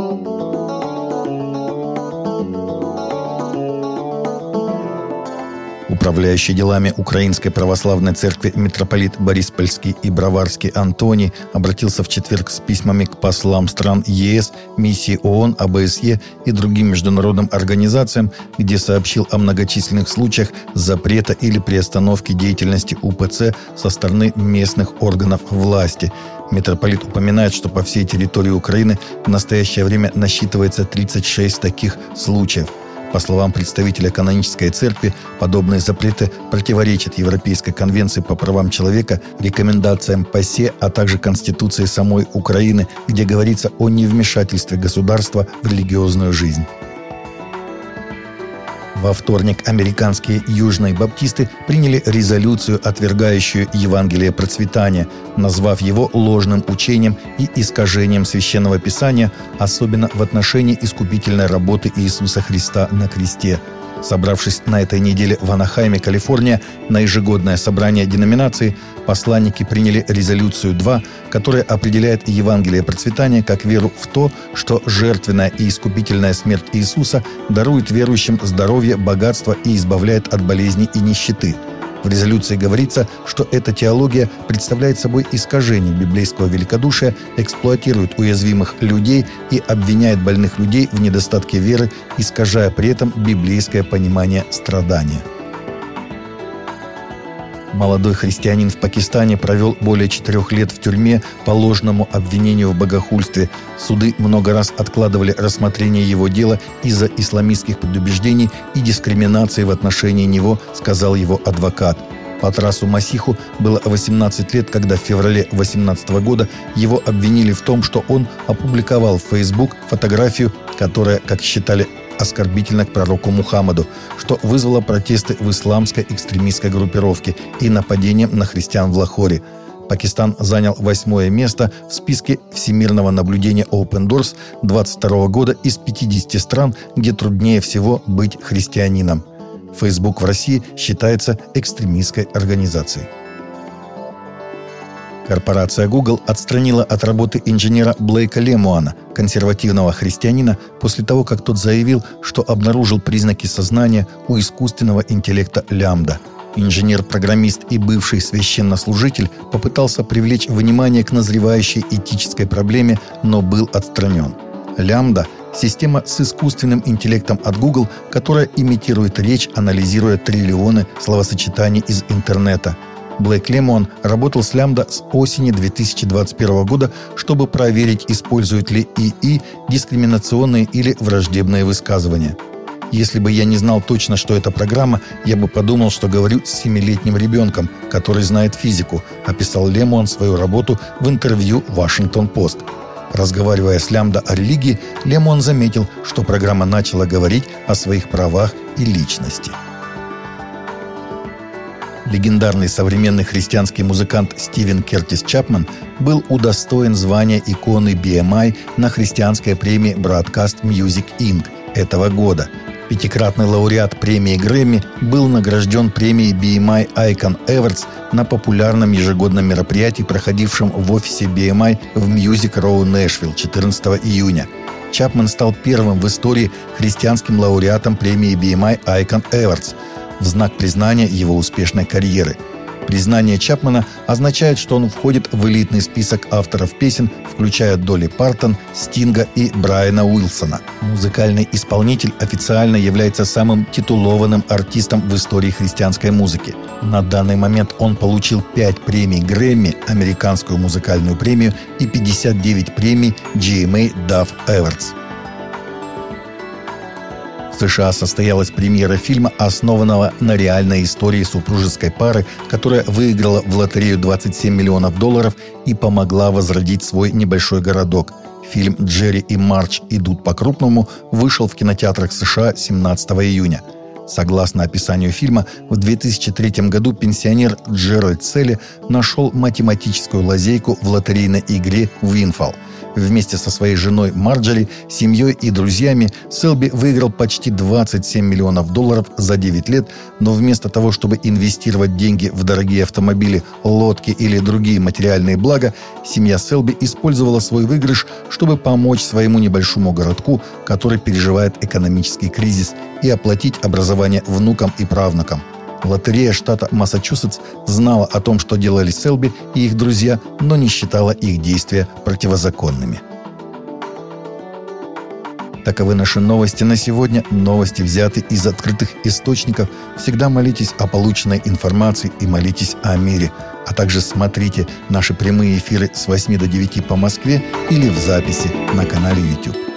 Oh. Управляющий делами Украинской Православной Церкви митрополит Бориспольский и Броварский Антоний обратился в четверг с письмами к послам стран ЕС, миссии ООН, АБСЕ и другим международным организациям, где сообщил о многочисленных случаях запрета или приостановки деятельности УПЦ со стороны местных органов власти. Митрополит упоминает, что по всей территории Украины в настоящее время насчитывается 36 таких случаев – по словам представителя канонической церкви, подобные запреты противоречат Европейской конвенции по правам человека, рекомендациям ПАСЕ, а также Конституции самой Украины, где говорится о невмешательстве государства в религиозную жизнь. Во вторник американские южные баптисты приняли резолюцию, отвергающую Евангелие процветания, назвав его ложным учением и искажением священного писания, особенно в отношении искупительной работы Иисуса Христа на кресте – Собравшись на этой неделе в Анахайме, Калифорния, на ежегодное собрание деноминации, посланники приняли резолюцию 2, которая определяет Евангелие процветания как веру в то, что жертвенная и искупительная смерть Иисуса дарует верующим здоровье, богатство и избавляет от болезней и нищеты – в резолюции говорится, что эта теология представляет собой искажение библейского великодушия, эксплуатирует уязвимых людей и обвиняет больных людей в недостатке веры, искажая при этом библейское понимание страдания. Молодой христианин в Пакистане провел более четырех лет в тюрьме по ложному обвинению в богохульстве. Суды много раз откладывали рассмотрение его дела из-за исламистских предубеждений и дискриминации в отношении него, сказал его адвокат. Патрасу Масиху было 18 лет, когда в феврале 2018 года его обвинили в том, что он опубликовал в Facebook фотографию, которая, как считали оскорбительно к пророку Мухаммаду, что вызвало протесты в исламской экстремистской группировке и нападением на христиан в Лахоре. Пакистан занял восьмое место в списке всемирного наблюдения Open Doors 22 года из 50 стран, где труднее всего быть христианином. Facebook в России считается экстремистской организацией. Корпорация Google отстранила от работы инженера Блейка Лемуана, консервативного христианина, после того, как тот заявил, что обнаружил признаки сознания у искусственного интеллекта Лямда. Инженер-программист и бывший священнослужитель попытался привлечь внимание к назревающей этической проблеме, но был отстранен. Лямда – система с искусственным интеллектом от Google, которая имитирует речь, анализируя триллионы словосочетаний из интернета – Блэк Лемон работал с Лямда с осени 2021 года, чтобы проверить, используют ли ИИ дискриминационные или враждебные высказывания. Если бы я не знал точно, что это программа, я бы подумал, что говорю с семилетним ребенком, который знает физику, описал Лемон свою работу в интервью «Вашингтон-Пост». Разговаривая с Лямда о религии, Лемон заметил, что программа начала говорить о своих правах и личности – легендарный современный христианский музыкант Стивен Кертис Чапман был удостоен звания иконы BMI на христианской премии Broadcast Music Inc. этого года. Пятикратный лауреат премии Грэмми был награжден премией BMI Icon Awards на популярном ежегодном мероприятии, проходившем в офисе BMI в Music Row Нэшвилл 14 июня. Чапман стал первым в истории христианским лауреатом премии BMI Icon Awards – в знак признания его успешной карьеры. Признание Чапмана означает, что он входит в элитный список авторов песен, включая Долли Партон, Стинга и Брайана Уилсона. Музыкальный исполнитель официально является самым титулованным артистом в истории христианской музыки. На данный момент он получил 5 премий Грэмми, американскую музыкальную премию и 59 премий GMA Dove Awards. США состоялась премьера фильма, основанного на реальной истории супружеской пары, которая выиграла в лотерею 27 миллионов долларов и помогла возродить свой небольшой городок. Фильм «Джерри и Марч идут по-крупному» вышел в кинотеатрах США 17 июня. Согласно описанию фильма, в 2003 году пенсионер Джеральд Селли нашел математическую лазейку в лотерейной игре «Винфал». Вместе со своей женой Марджори, семьей и друзьями Селби выиграл почти 27 миллионов долларов за 9 лет, но вместо того, чтобы инвестировать деньги в дорогие автомобили, лодки или другие материальные блага, семья Селби использовала свой выигрыш, чтобы помочь своему небольшому городку, который переживает экономический кризис, и оплатить образование внукам и правнукам. Лотерея штата Массачусетс знала о том, что делали Селби и их друзья, но не считала их действия противозаконными. Таковы наши новости на сегодня. Новости взяты из открытых источников. Всегда молитесь о полученной информации и молитесь о мире. А также смотрите наши прямые эфиры с 8 до 9 по Москве или в записи на канале YouTube.